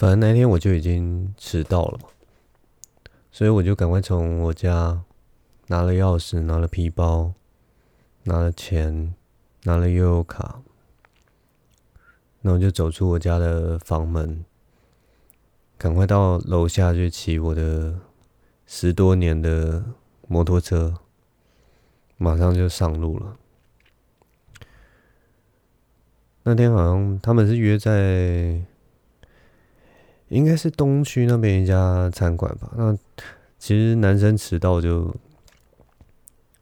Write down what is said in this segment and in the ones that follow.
反正那天我就已经迟到了，所以我就赶快从我家拿了钥匙，拿了皮包，拿了钱，拿了悠游卡，然后就走出我家的房门，赶快到楼下去骑我的十多年的摩托车，马上就上路了。那天好像他们是约在。应该是东区那边一家餐馆吧。那其实男生迟到就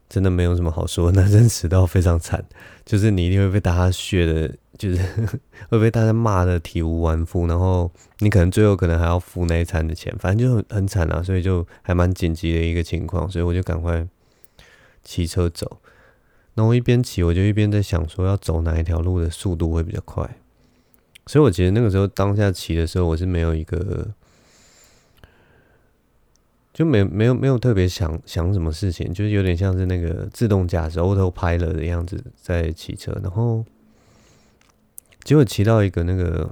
真的没有什么好说，男生迟到非常惨，就是你一定会被大家削的，就是 会被大家骂的体无完肤，然后你可能最后可能还要付那一餐的钱，反正就很很惨啊。所以就还蛮紧急的一个情况，所以我就赶快骑车走。然后一边骑，我就一边在想说要走哪一条路的速度会比较快。所以，我觉得那个时候当下骑的时候，我是没有一个，就没没有没有特别想想什么事情，就是有点像是那个自动驾驶 autopilot 的样子在骑车，然后结果骑到一个那个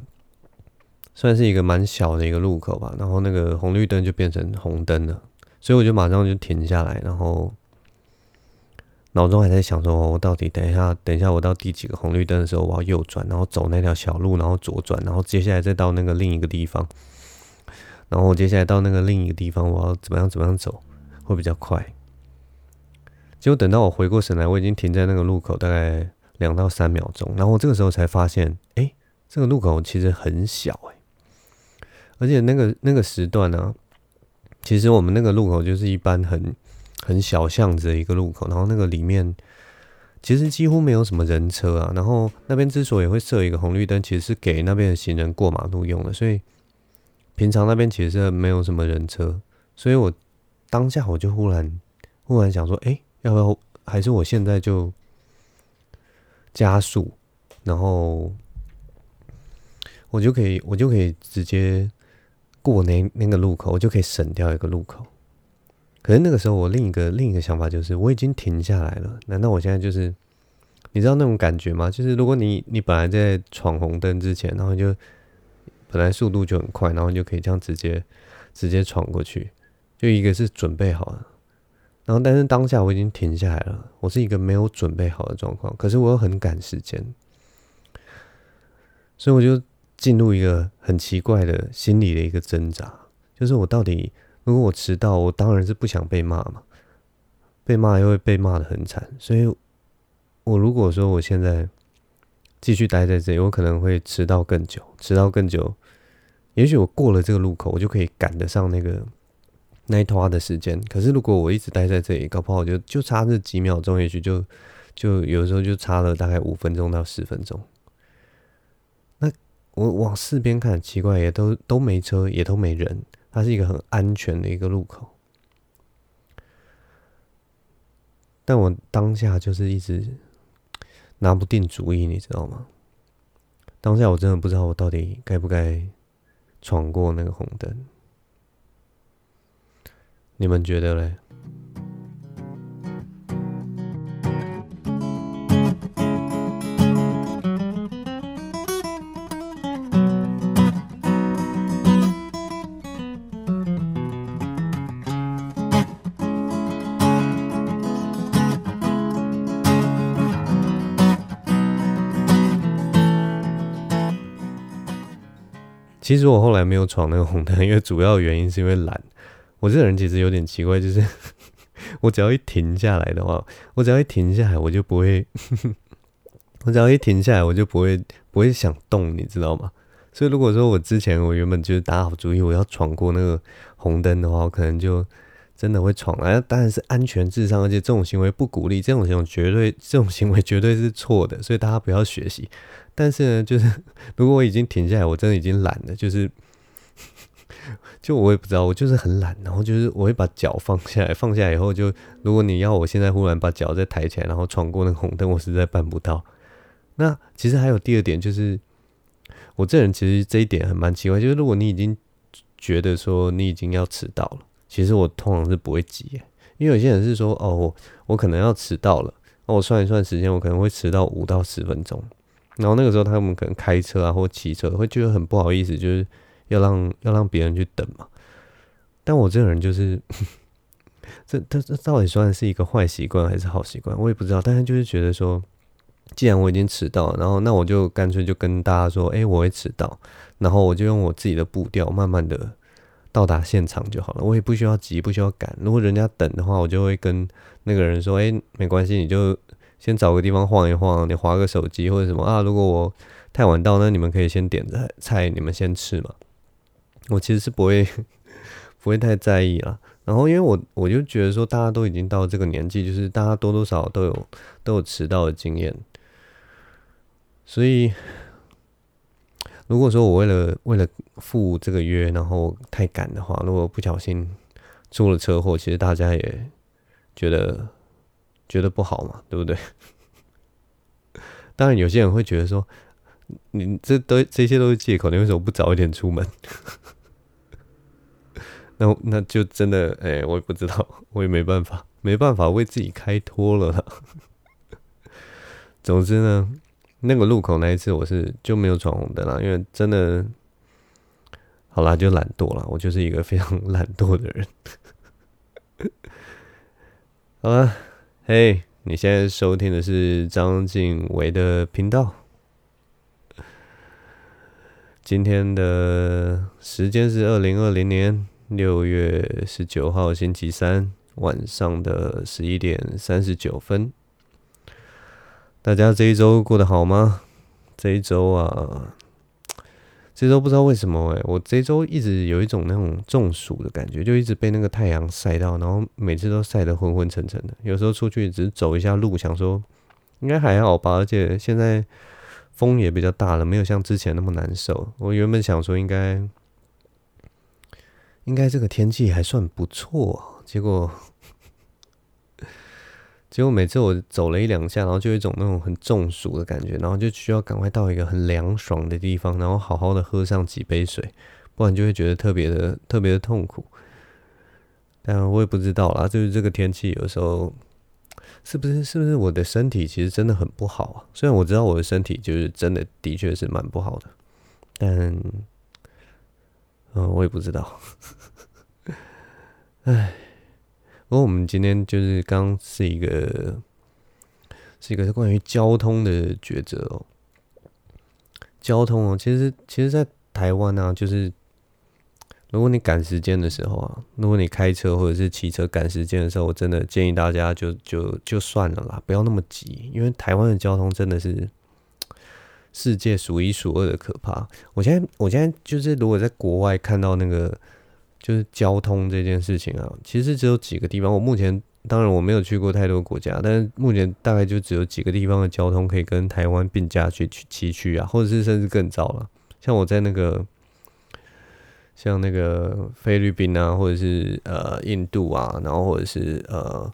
算是一个蛮小的一个路口吧，然后那个红绿灯就变成红灯了，所以我就马上就停下来，然后。脑中还在想说，我到底等一下，等一下我到第几个红绿灯的时候，我要右转，然后走那条小路，然后左转，然后接下来再到那个另一个地方，然后我接下来到那个另一个地方，我要怎么样怎么样走会比较快。结果等到我回过神来，我已经停在那个路口大概两到三秒钟，然后我这个时候才发现，哎，这个路口其实很小哎，而且那个那个时段呢，其实我们那个路口就是一般很。很小巷子的一个路口，然后那个里面其实几乎没有什么人车啊。然后那边之所以会设一个红绿灯，其实是给那边的行人过马路用的。所以平常那边其实是没有什么人车。所以我当下我就忽然忽然想说，哎，要不要还是我现在就加速，然后我就可以我就可以直接过那那个路口，我就可以省掉一个路口。可是那个时候，我另一个另一个想法就是，我已经停下来了。难道我现在就是，你知道那种感觉吗？就是如果你你本来在闯红灯之前，然后就本来速度就很快，然后你就可以这样直接直接闯过去，就一个是准备好了。然后但是当下我已经停下来了，我是一个没有准备好的状况，可是我又很赶时间，所以我就进入一个很奇怪的心理的一个挣扎，就是我到底。如果我迟到，我当然是不想被骂嘛，被骂又会被骂的很惨，所以，我如果说我现在继续待在这里，我可能会迟到更久，迟到更久，也许我过了这个路口，我就可以赶得上那个那一拖的时间。可是如果我一直待在这里，搞不好就就差这几秒钟，也许就就有时候就差了大概五分钟到十分钟。那我往四边看，奇怪，也都都没车，也都没人。它是一个很安全的一个路口，但我当下就是一直拿不定主意，你知道吗？当下我真的不知道我到底该不该闯过那个红灯，你们觉得嘞？其实我后来没有闯那个红灯，因为主要原因是因为懒。我这个人其实有点奇怪，就是 我只要一停下来的话，我只要一停下来，我就不会，我只要一停下来，我就不会不会想动，你知道吗？所以如果说我之前我原本就是打好主意，我要闯过那个红灯的话，我可能就真的会闯。了，当然是安全至上，而且这种行为不鼓励，这种行为绝对这种行为绝对是错的，所以大家不要学习。但是呢，就是 如果我已经停下来，我真的已经懒了，就是，就我也不知道，我就是很懒，然后就是我会把脚放下来，放下来以后就，如果你要我现在忽然把脚再抬起来，然后闯过那个红灯，我实在办不到。那其实还有第二点，就是我这人其实这一点还蛮奇怪，就是如果你已经觉得说你已经要迟到了，其实我通常是不会急，因为有些人是说，哦，我我可能要迟到了，那我算一算时间，我可能会迟到五到十分钟。然后那个时候他们可能开车啊或骑车会觉得很不好意思，就是要让要让别人去等嘛。但我这个人就是，这这这到底算是一个坏习惯还是好习惯，我也不知道。但是就是觉得说，既然我已经迟到，然后那我就干脆就跟大家说，哎、我会迟到，然后我就用我自己的步调，慢慢的到达现场就好了。我也不需要急，不需要赶。如果人家等的话，我就会跟那个人说，哎、没关系，你就先找个地方晃一晃，你划个手机或者什么啊。如果我太晚到，那你们可以先点菜，菜你们先吃嘛。我其实是不会 不会太在意啦。然后因为我我就觉得说，大家都已经到这个年纪，就是大家多多少少都有都有迟到的经验。所以，如果说我为了为了赴这个约，然后太赶的话，如果不小心出了车祸，其实大家也觉得觉得不好嘛，对不对？当然，有些人会觉得说，你这都这些都是借口，你为什么不早一点出门？那那就真的，哎、我也不知道，我也没办法，没办法为自己开脱了啦。总之呢。那个路口那一次我是就没有闯红灯了，因为真的，好啦，就懒惰了，我就是一个非常懒惰的人。好了，嘿，你现在收听的是张晋唯的频道。今天的时间是二零二零年六月十九号星期三晚上的十一点三十九分。大家这一周过得好吗？这一周啊，这周不知道为什么哎、我这周一直有一种那种中暑的感觉，就一直被那个太阳晒到，然后每次都晒得昏昏沉沉的。有时候出去只是走一下路，想说应该还好吧，而且现在风也比较大了，没有像之前那么难受。我原本想说应该应该这个天气还算不错，结果。结果每次我走了一两下，然后就有一种那种很中暑的感觉，然后就需要赶快到一个很凉爽的地方，然后好好的喝上几杯水，不然就会觉得特别的特别的痛苦。但我也不知道啦，就是这个天气有时候是不是是不是我的身体其实真的很不好啊？虽然我知道我的身体就是真的的确是蛮不好的，但嗯，我也不知道。唉。不过我们今天就是刚是一个是一个关于交通的抉择哦。交通哦，其实其实，在台湾呢，就是如果你赶时间的时候啊，如果你开车或者是骑车赶时间的时候，我真的建议大家就就就算了啦，不要那么急，因为台湾的交通真的是世界数一数二的可怕。我现在我现在就是如果在国外看到那个。就是交通这件事情啊，其实只有几个地方。我目前当然我没有去过太多国家，但是目前大概就只有几个地方的交通可以跟台湾并驾去去齐驱啊，或者是甚至更糟了。像我在那个像那个菲律宾啊，或者是呃印度啊，然后或者是呃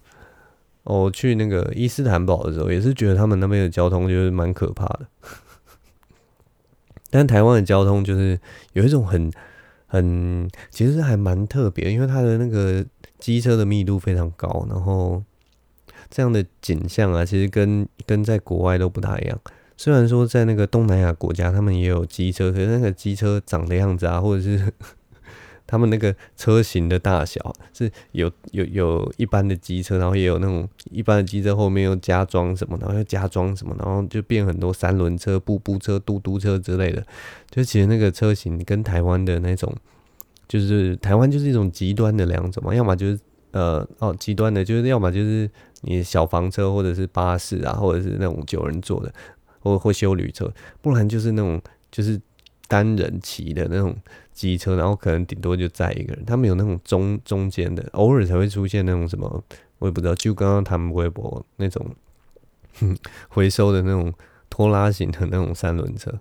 我去那个伊斯坦堡的时候，也是觉得他们那边的交通就是蛮可怕的。但台湾的交通就是有一种很。很，其实还蛮特别，因为它的那个机车的密度非常高，然后这样的景象啊，其实跟跟在国外都不大一样。虽然说在那个东南亚国家，他们也有机车，可是那个机车长的样子啊，或者是。他们那个车型的大小是有有有一般的机车，然后也有那种一般的机车后面又加装什么，然后又加装什么，然后就变很多三轮车、步步车、嘟嘟车之类的。就其实那个车型跟台湾的那种，就是台湾就是一种极端的两种嘛，要么就是呃哦极端的，就是要么就是你小房车或者是巴士啊，或者是那种九人座的，或或休旅车，不然就是那种就是单人骑的那种。机车，然后可能顶多就载一个人，他们有那种中中间的，偶尔才会出现那种什么，我也不知道。就刚刚他们微博那种哼 回收的那种拖拉型的那种三轮车，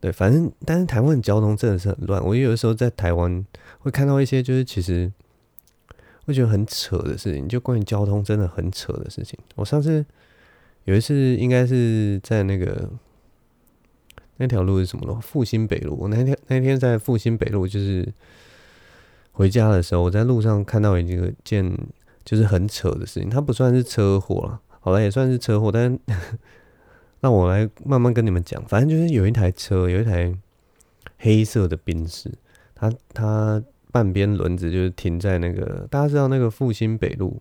对，反正但是台湾交通真的是很乱。我有的时候在台湾会看到一些，就是其实会觉得很扯的事情，就关于交通真的很扯的事情。我上次有一次应该是在那个。那条路是什么路？复兴北路。我那天那天在复兴北路，就是回家的时候，我在路上看到一个件就是很扯的事情。它不算是车祸了，好了，也算是车祸，但 那我来慢慢跟你们讲。反正就是有一台车，有一台黑色的宾士，它它半边轮子就是停在那个大家知道那个复兴北路，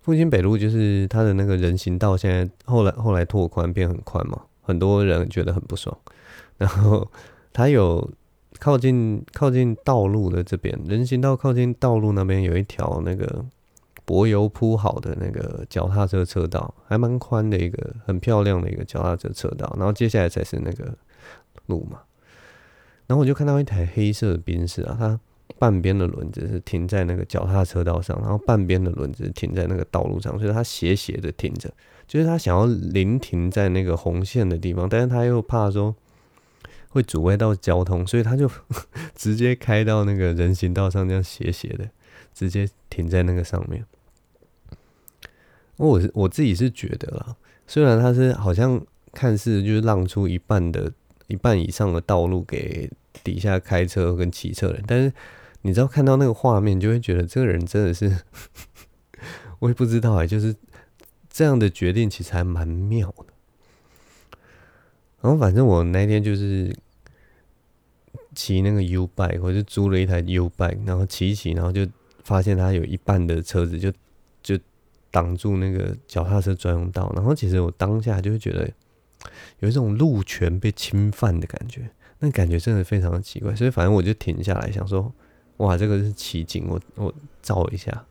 复兴北路就是它的那个人行道，现在后来后来拓宽变很宽嘛，很多人觉得很不爽。然后它有靠近靠近道路的这边人行道靠近道路那边有一条那个柏油铺好的那个脚踏车车道，还蛮宽的一个很漂亮的一个脚踏车车道。然后接下来才是那个路嘛。然后我就看到一台黑色的宾士啊，它半边的轮子是停在那个脚踏车道上，然后半边的轮子停在那个道路上，所以它斜斜的停着，就是它想要临停在那个红线的地方，但是他又怕说会阻碍到交通，所以他就 直接开到那个人行道上，这样斜斜的直接停在那个上面。我是我自己是觉得啦，虽然它是好像看似就是让出一半的。一半以上的道路给底下开车跟骑车人，但是你知道看到那个画面，就会觉得这个人真的是，我也不知道哎，就是这样的决定其实还蛮妙的。然后反正我那天就是骑那个 U bike，我就租了一台 U bike，然后骑一骑，然后就发现它有一半的车子就就挡住那个脚踏车专用道，然后其实我当下就会觉得。有一种路权被侵犯的感觉，那感觉真的非常的奇怪，所以反正我就停下来想说，哇，这个是奇景，我我照一下，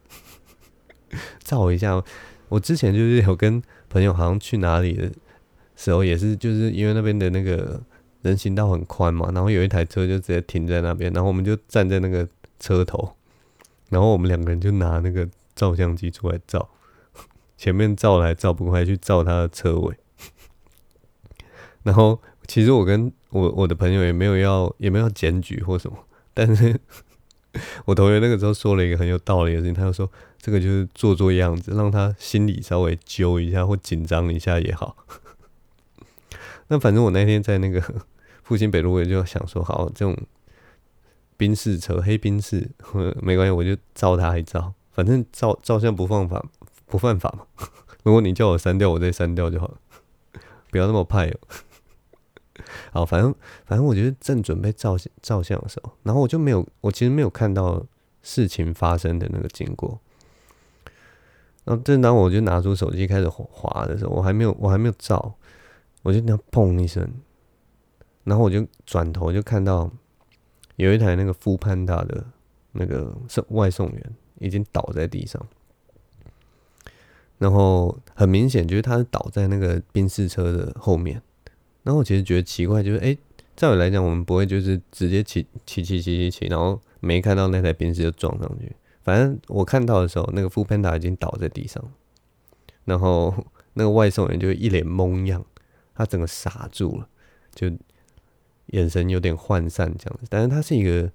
照一下。我之前就是有跟朋友好像去哪里的时候，也是就是因为那边的那个人行道很宽嘛，然后有一台车就直接停在那边，然后我们就站在那个车头，然后我们两个人就拿那个照相机出来照，前面照来照不快，去照他的车尾。然后，其实我跟我我的朋友也没有要也没有要检举或什么，但是 我同学那个时候说了一个很有道理的事情，他就说这个就是做做样子，让他心里稍微揪一下或紧张一下也好。那反正我那天在那个 复兴北路，我就想说，好，这种宾士车黑宾士，没关系，我就照他一照，反正照照相不犯法不犯法嘛。如果你叫我删掉，我再删掉就好了，不要那么派哦。好，反正反正我觉得正准备照相照相的时候，然后我就没有，我其实没有看到事情发生的那个经过。然后正当我就拿出手机开始滑的时候，我还没有我还没有照，我就那样砰一声，然后我就转头就看到有一台那个富潘大的那个送外送员已经倒在地上，然后很明显就是他倒在那个宾士车的后面。然后我其实觉得奇怪，就是哎，照理来讲，我们不会就是直接骑骑骑骑骑骑，然后没看到那台宾士就撞上去。反正我看到的时候，那个 foodpanda 已经倒在地上，然后那个外送员就一脸懵样，他整个傻住了，就眼神有点涣散这样子。但是他是一个，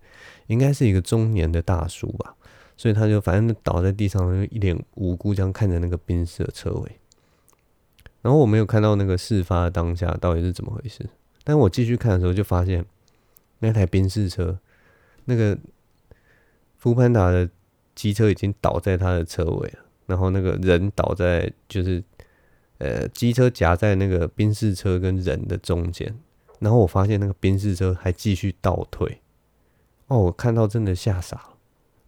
应该是一个中年的大叔吧，所以他就反正倒在地上，就一脸无辜这样看着那个宾士的车尾。然后我没有看到那个事发当下到底是怎么回事，但我继续看的时候就发现那台宾士车，那个福潘达的机车已经倒在他的车尾了，然后那个人倒在就是呃机车夹在那个宾士车跟人的中间，然后我发现那个宾士车还继续倒退，哦，我看到真的吓傻了，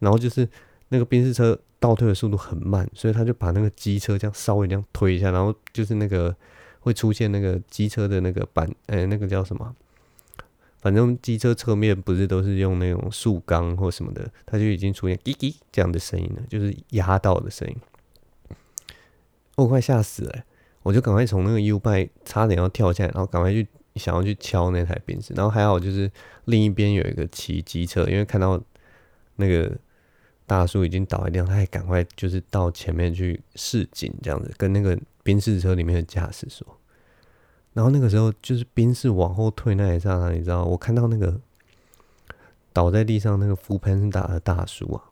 然后就是那个宾士车。倒退的速度很慢，所以他就把那个机车这样稍微这样推一下，然后就是那个会出现那个机车的那个板，呃，那个叫什么？反正机车侧面不是都是用那种塑钢或什么的，它就已经出现“滴滴”这样的声音了，就是压到的声音。我快吓死了，我就赶快从那个 U-bike 差点要跳下来，然后赶快去想要去敲那台宾士，然后还好就是另一边有一个骑机车，因为看到那个。大叔已经倒一辆，他还赶快就是到前面去示警，这样子跟那个宾士车里面的驾驶说。然后那个时候就是宾士往后退那一刹那，你知道，我看到那个倒在地上那个 foodpanda 的大叔啊，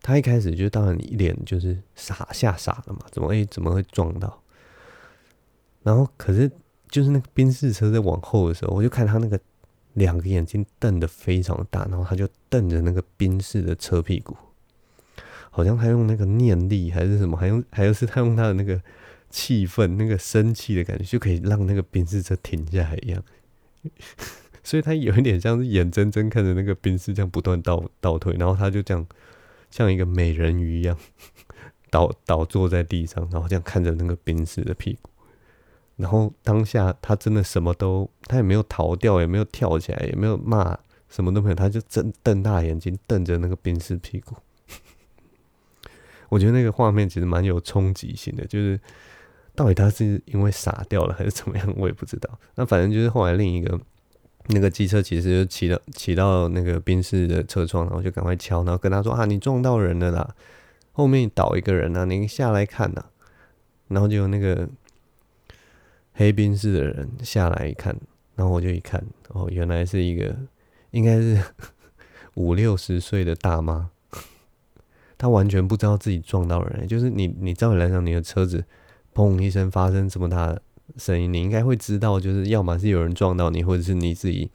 他一开始就当然一脸就是傻吓傻了嘛，怎么会怎么会撞到？然后可是就是那个宾士车在往后的时候，我就看他那个两个眼睛瞪得非常大，然后他就瞪着那个宾士的车屁股。好像他用那个念力还是什么，还用还有是他用他的那个气氛、那个生气的感觉，就可以让那个宾士车停下来一样。所以他有一点像是眼睁睁看着那个宾士这样不断倒倒退，然后他就这样像一个美人鱼一样 倒倒坐在地上，然后这样看着那个宾士的屁股。然后当下他真的什么都，他也没有逃掉，也没有跳起来，也没有骂，什么都没有，他就睁瞪大眼睛瞪着那个冰丝屁股。我觉得那个画面其实蛮有冲击性的，就是到底他是因为傻掉了还是怎么样，我也不知道。那反正就是后来另一个那个机车骑士就骑到骑到那个宾士的车窗，然后就赶快敲，然后跟他说：“啊，你撞到人了啦，后面倒一个人啊，你下来看呐。”然后就那个。黑宾士的人下来一看，然后我就一看，哦，原来是一个应该是 五六十岁的大妈，他完全不知道自己撞到人，就是你，你照理来讲，你的车子砰一声发生这么大的声音，你应该会知道，就是要么是有人撞到你，或者是你自己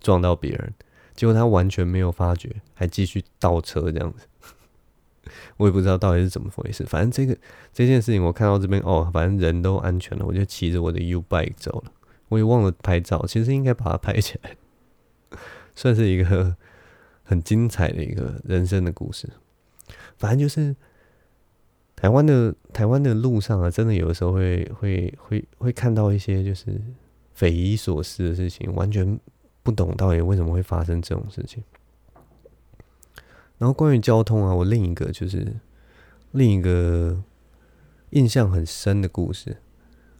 撞到别人，结果他完全没有发觉，还继续倒车这样子。我也不知道到底是怎么回事，反正这个这件事情我看到这边哦，反正人都安全了，我就骑着我的 U bike 走了。我也忘了拍照，其实应该把它拍起来，算是一个很精彩的一个人生的故事。反正就是台湾的台湾的路上啊，真的有的时候会会会会看到一些就是匪夷所思的事情，完全不懂到底为什么会发生这种事情。然后关于交通啊，我另一个就是另一个印象很深的故事，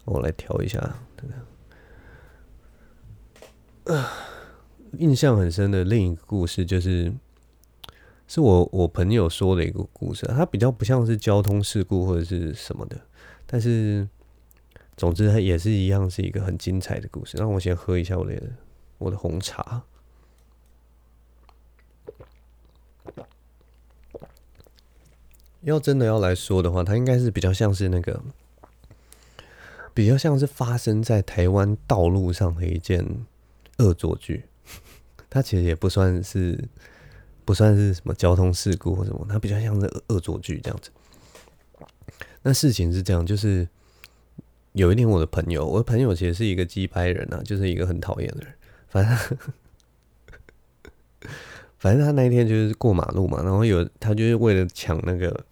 我来调一下。呃，印象很深的另一个故事就是，是我我朋友说的一个故事，它比较不像是交通事故或者是什么的，但是总之它也是一样是一个很精彩的故事。让我先喝一下我的我的红茶。要真的要来说的话，它应该是比较像是那个，比较像是发生在台湾道路上的一件恶作剧。它其实也不算是，不算是什么交通事故或什么，它比较像是恶作剧这样子。那事情是这样，就是有一天我的朋友，我的朋友其实是一个机掰人啊，就是一个很讨厌的人，反正。反正他那一天就是过马路嘛，然后有他就是为了抢那个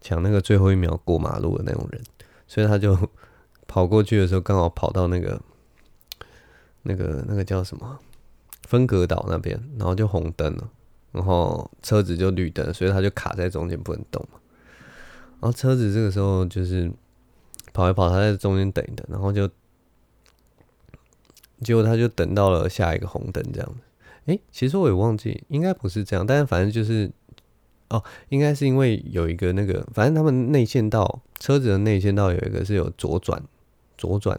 抢那个最后一秒过马路的那种人，所以他就跑过去的时候，刚好跑到那个那个那个叫什么分隔岛那边，然后就红灯了，然后车子就绿灯，所以他就卡在中间不能动嘛。然后车子这个时候就是跑一跑，他在中间等一等，然后就结果他就等到了下一个红灯这样子。哎、欸，其实我也忘记，应该不是这样，但是反正就是，哦，应该是因为有一个那个，反正他们内线道车子的内线道有一个是有左转，左转，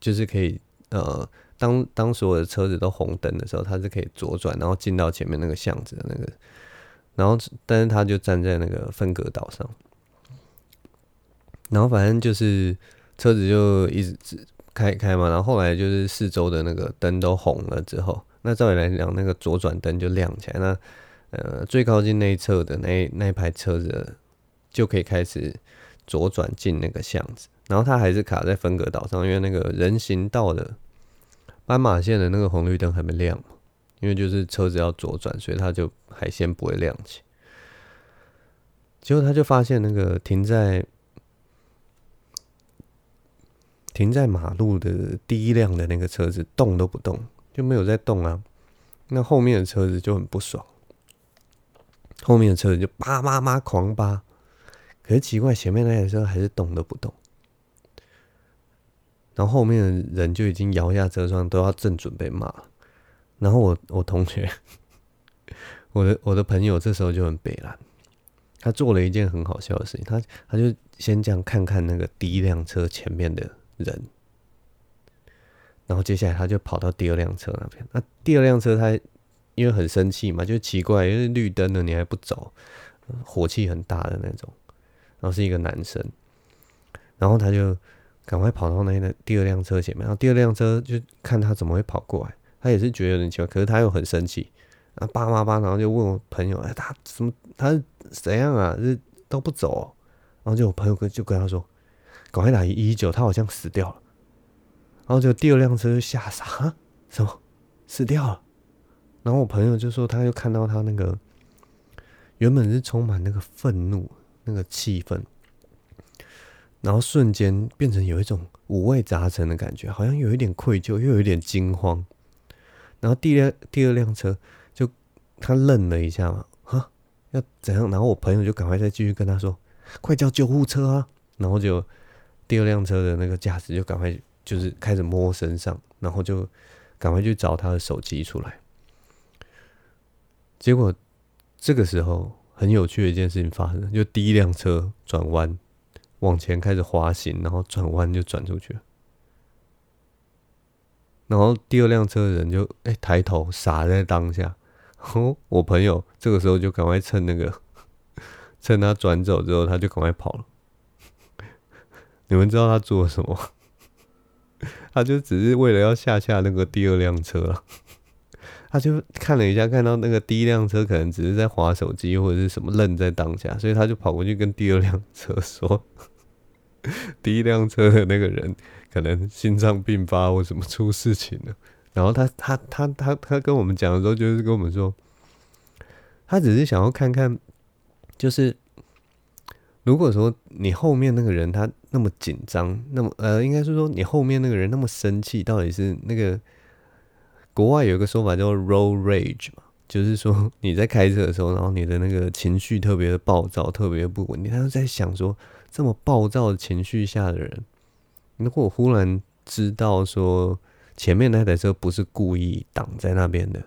就是可以呃，当当所有的车子都红灯的时候，它是可以左转，然后进到前面那个巷子的那个，然后但是他就站在那个分隔岛上，然后反正就是车子就一直。开开嘛，然后后来就是四周的那个灯都红了之后，那照理来讲，那个左转灯就亮起来。那呃，最靠近那一侧的那那一排车子就可以开始左转进那个巷子。然后它还是卡在分隔岛上，因为那个人行道的斑马线的那个红绿灯还没亮嘛，因为就是车子要左转，所以它就还先不会亮起。结果他就发现那个停在。停在马路的第一辆的那个车子动都不动，就没有在动啊。那后面的车子就很不爽，后面的车子就叭叭叭狂叭。可是奇怪，前面那台车还是动都不动。然后后面的人就已经摇下车窗，都要正准备骂。然后我我同学，我的我的朋友这时候就很北烂，他做了一件很好笑的事情，他他就先这样看看那个第一辆车前面的。人，然后接下来他就跑到第二辆车那边。那第二辆车他因为很生气嘛，就奇怪，因为绿灯了你还不走，火气很大的那种。然后是一个男生，然后他就赶快跑到那个第二辆车前面。然后第二辆车就看他怎么会跑过来，他也是觉得有点奇怪，可是他又很生气，啊叭叭叭，然后就问我朋友：“哎，他什么他是怎样啊？这都不走哦？”然后就我朋友跟就跟他说。赶快打一一九，他好像死掉了。然后就第二辆车就吓傻，什么死掉了？然后我朋友就说，他又看到他那个原本是充满那个愤怒那个气氛，然后瞬间变成有一种五味杂陈的感觉，好像有一点愧疚，又有一点惊慌。然后第二第二辆车就他愣了一下嘛，哈，要怎样？然后我朋友就赶快再继续跟他说，快叫救护车啊！然后就第二辆车的那个驾驶就赶快就是开始摸身上，然后就赶快去找他的手机出来。结果这个时候很有趣的一件事情发生，就第一辆车转弯往前开始滑行，然后转弯就转出去了。然后第二辆车的人就哎、抬头傻在当下，哦，我朋友这个时候就赶快趁那个 趁他转走之后，他就赶快跑了。你们知道他做了什么？他就只是为了要吓吓那个第二辆车了。他就看了一下，看到那个第一辆车可能只是在滑手机或者是什么愣在当下，所以他就跑过去跟第二辆车说：“ 第一辆车的那个人可能心脏病发或什么出事情了。”然后他他他他他跟我们讲的时候，就是跟我们说，他只是想要看看，就是。如果说你后面那个人他那么紧张，那么呃，应该是说你后面那个人那么生气，到底是那个国外有一个说法叫 road rage 嘛，就是说你在开车的时候，然后你的那个情绪特别的暴躁，特别不稳定。他就在想说，这么暴躁的情绪下的人，如果忽然知道说前面那台车不是故意挡在那边的，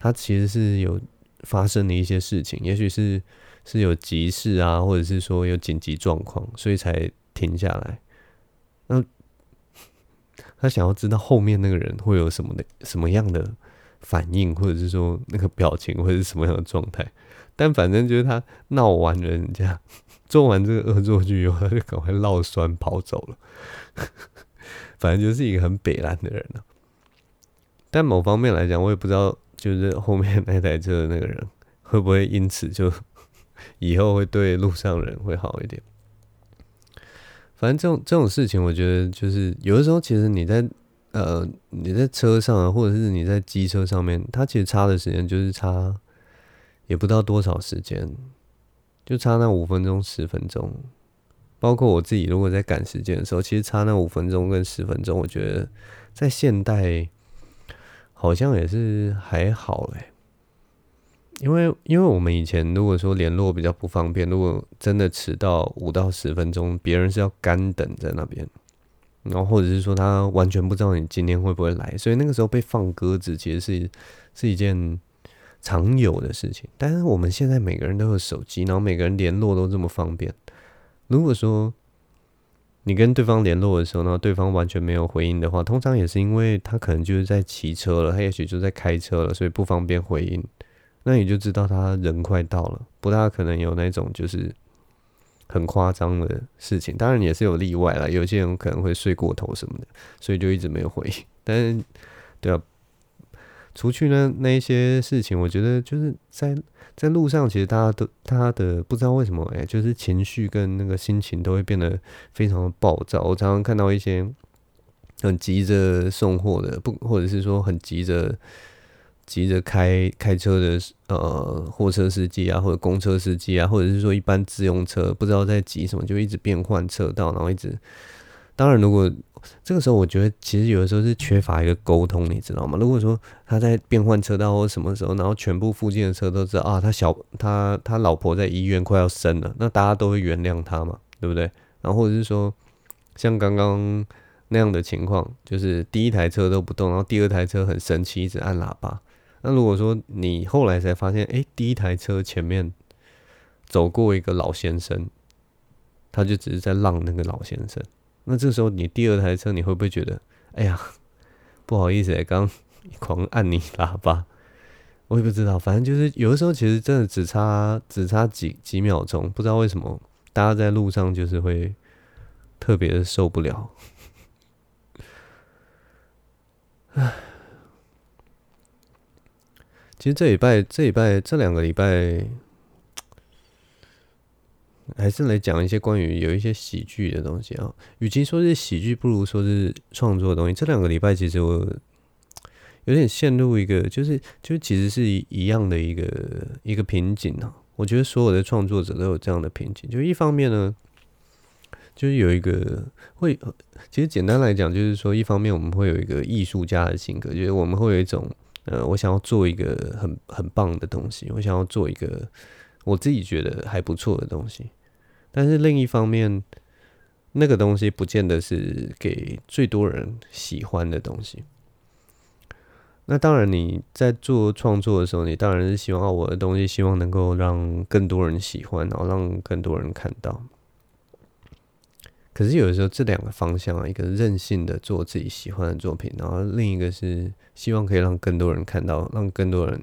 他其实是有发生的一些事情，也许是。是有急事啊，或者是说有紧急状况，所以才停下来。那他想要知道后面那个人会有什么的什么样的反应，或者是说那个表情，或者是什么样的状态。但反正就是他闹完了人家做完这个恶作剧以后，他就赶快绕酸跑走了。反正就是一个很北烂的人了。但某方面来讲，我也不知道，就是后面那台车的那个人会不会因此就。以后会对路上人会好一点。反正这种这种事情，我觉得就是有的时候，其实你在呃你在车上啊，或者是你在机车上面，它其实差的时间就是差也不知道多少时间，就差那五分钟十分钟。包括我自己，如果在赶时间的时候，其实差那五分钟跟十分钟，我觉得在现代好像也是还好诶、欸。因为，因为我们以前如果说联络比较不方便，如果真的迟到五到十分钟，别人是要干等在那边，然后或者是说他完全不知道你今天会不会来，所以那个时候被放鸽子其实是是一件常有的事情。但是我们现在每个人都有手机，然后每个人联络都这么方便。如果说你跟对方联络的时候，然后对方完全没有回应的话，通常也是因为他可能就是在骑车了，他也许就在开车了，所以不方便回应。那你就知道他人快到了，不大可能有那种就是很夸张的事情。当然也是有例外啦，有些人可能会睡过头什么的，所以就一直没有回应。但是，对啊，除去呢那一些事情，我觉得就是在在路上，其实大家都他的不知道为什么哎、就是情绪跟那个心情都会变得非常的暴躁。我常常看到一些很急着送货的，不或者是说很急着。急着开开车的呃货车司机啊，或者公车司机啊，或者是说一般自用车，不知道在急什么，就一直变换车道，然后一直。当然，如果这个时候，我觉得其实有的时候是缺乏一个沟通，你知道吗？如果说他在变换车道或什么时候，然后全部附近的车都知道啊，他小他他老婆在医院快要生了，那大家都会原谅他嘛，对不对？然后或者是说像刚刚那样的情况，就是第一台车都不动，然后第二台车很生气，一直按喇叭。那如果说你后来才发现，哎、第一台车前面走过一个老先生，他就只是在让那个老先生。那这时候你第二台车，你会不会觉得，哎呀，不好意思、欸，刚 狂按你喇叭？我也不知道，反正就是有的时候其实真的只差只差几几秒钟，不知道为什么大家在路上就是会特别的受不了。唉。其实这礼拜、这礼拜、这两个礼拜，还是来讲一些关于有一些喜剧的东西啊。与其说是喜剧，不如说是创作的东西。这两个礼拜，其实我有点陷入一个，就是就其实是一样的一个一个瓶颈啊。我觉得所有的创作者都有这样的瓶颈，就一方面呢，就是有一个会，其实简单来讲，就是说一方面我们会有一个艺术家的性格，就是我们会有一种，呃，我想要做一个很很棒的东西，我想要做一个我自己觉得还不错的东西，但是另一方面，那个东西不见得是给最多人喜欢的东西。那当然，你在做创作的时候，你当然是希望我的东西，希望能够让更多人喜欢，然后让更多人看到。可是有的时候，这两个方向啊，一个任性的做自己喜欢的作品，然后另一个是希望可以让更多人看到，让更多人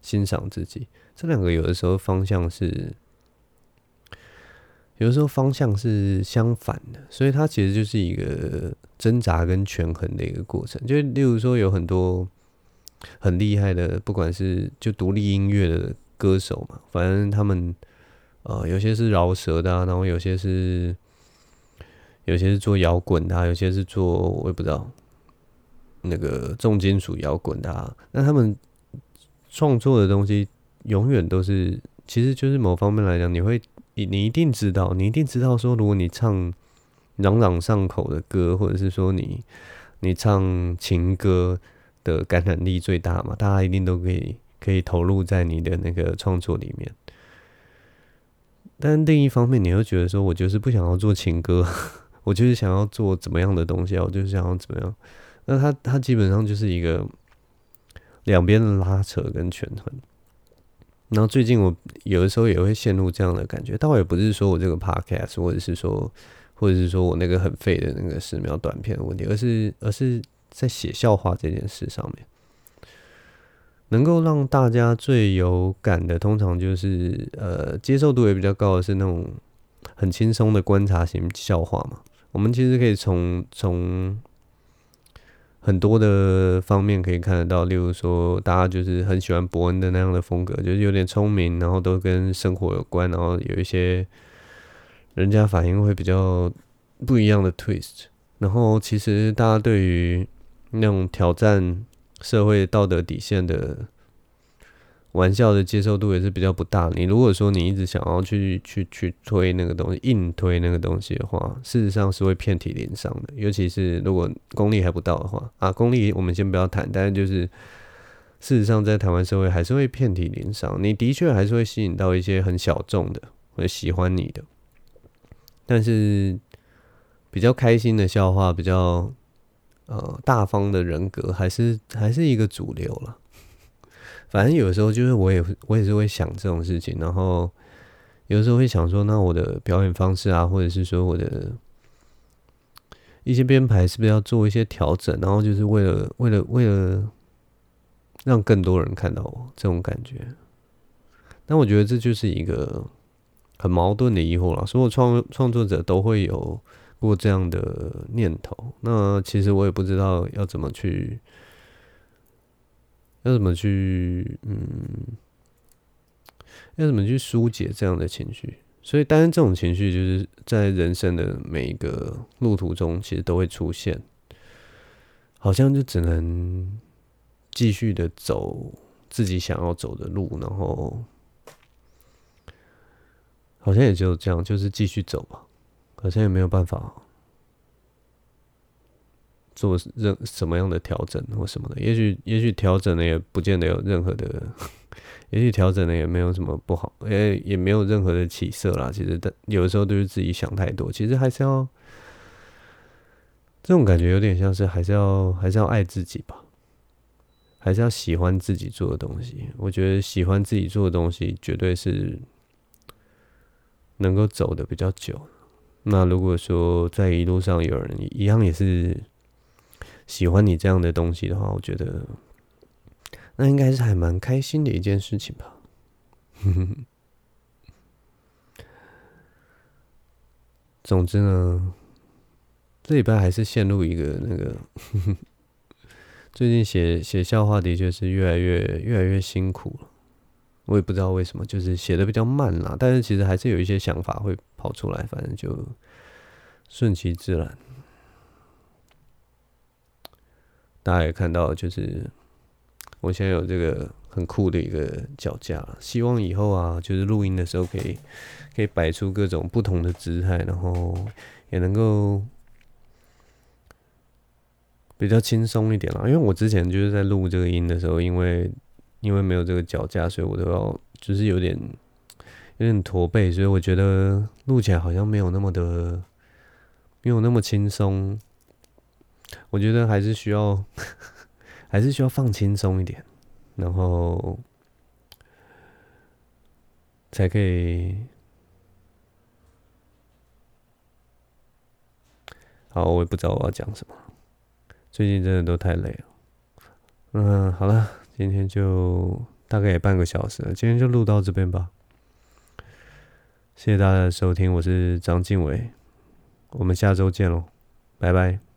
欣赏自己。这两个有的时候方向是，有的时候方向是相反的，所以它其实就是一个挣扎跟权衡的一个过程。就例如说，有很多。很厉害的，不管是就独立音乐的歌手嘛，反正他们呃有些是饶舌的啊，然后有些是有些是做摇滚的啊，有些是做我也不知道那个重金属摇滚的啊。那他们创作的东西永远都是，其实就是某方面来讲，你会你你一定知道，你一定知道说，如果你唱朗朗上口的歌，或者是说你你唱情歌。的感染力最大嘛，大家一定都可以可以投入在你的那个创作里面。但另一方面，你又觉得说，我就是不想要做情歌，我就是想要做怎么样的东西啊？我就是想要怎么样？那他他基本上就是一个两边的拉扯跟权衡。然后最近我有的时候也会陷入这样的感觉，倒也不是说我这个 podcast，或者是说，或者是说我那个很废的那个十秒短片的问题，而是而是。在写笑话这件事上面，能够让大家最有感的，通常就是呃接受度也比较高的是那种很轻松的观察型笑话嘛。我们其实可以从从很多的方面可以看得到，例如说大家就是很喜欢伯恩的那样的风格，就是有点聪明，然后都跟生活有关，然后有一些人家反应会比较不一样的 twist。然后其实大家对于那种挑战社会道德底线的玩笑的接受度也是比较不大。你如果说你一直想要去去去推那个东西，硬推那个东西的话，事实上是会遍体鳞伤的。尤其是如果功力还不到的话啊，功力我们先不要谈，但是就是事实上在台湾社会还是会遍体鳞伤。你的确还是会吸引到一些很小众的会喜欢你的，但是比较开心的笑话比较。呃，大方的人格还是还是一个主流了。反正有时候就是我也我也是会想这种事情，然后有时候会想说，那我的表演方式啊，或者是说我的一些编排是不是要做一些调整，然后就是为了为了为了让更多人看到我这种感觉。但我觉得这就是一个很矛盾的疑惑了，所有创创作者都会有。过这样的念头，那其实我也不知道要怎么去，要怎么去，嗯，要怎么去疏解这样的情绪。所以，当然这种情绪就是在人生的每一个路途中，其实都会出现。好像就只能继续的走自己想要走的路，然后好像也就这样，就是继续走吧。好像也没有办法做任什么样的调整或什么的，也许也许调整了也不见得有任何的，也许调整了也没有什么不好，也也没有任何的起色啦。其实，但有的时候都是自己想太多。其实还是要这种感觉，有点像是还是要还是要爱自己吧，还是要喜欢自己做的东西。我觉得喜欢自己做的东西，绝对是能够走的比较久。那如果说在一路上有人一样也是喜欢你这样的东西的话，我觉得那应该是还蛮开心的一件事情吧。总之呢，这礼拜还是陷入一个那个，最近写写笑话的确是越来越越来越辛苦了。我也不知道为什么，就是写的比较慢啦，但是其实还是有一些想法会跑出来，反正就顺其自然。大家也看到，就是我现在有这个很酷的一个脚架，希望以后啊，就是录音的时候可以可以摆出各种不同的姿态，然后也能够比较轻松一点啦。因为我之前就是在录这个音的时候，因为因为没有这个脚架，所以我都要就是有点有点驼背，所以我觉得录起来好像没有那么的没有那么轻松。我觉得还是需要。还是需要放轻松一点，然后才可以。好，我也不知道我要讲什么，最近真的都太累了。嗯，好了，今天就大概也半个小时了，今天就录到这边吧。谢谢大家的收听，我是张敬伟，我们下周见喽，拜拜。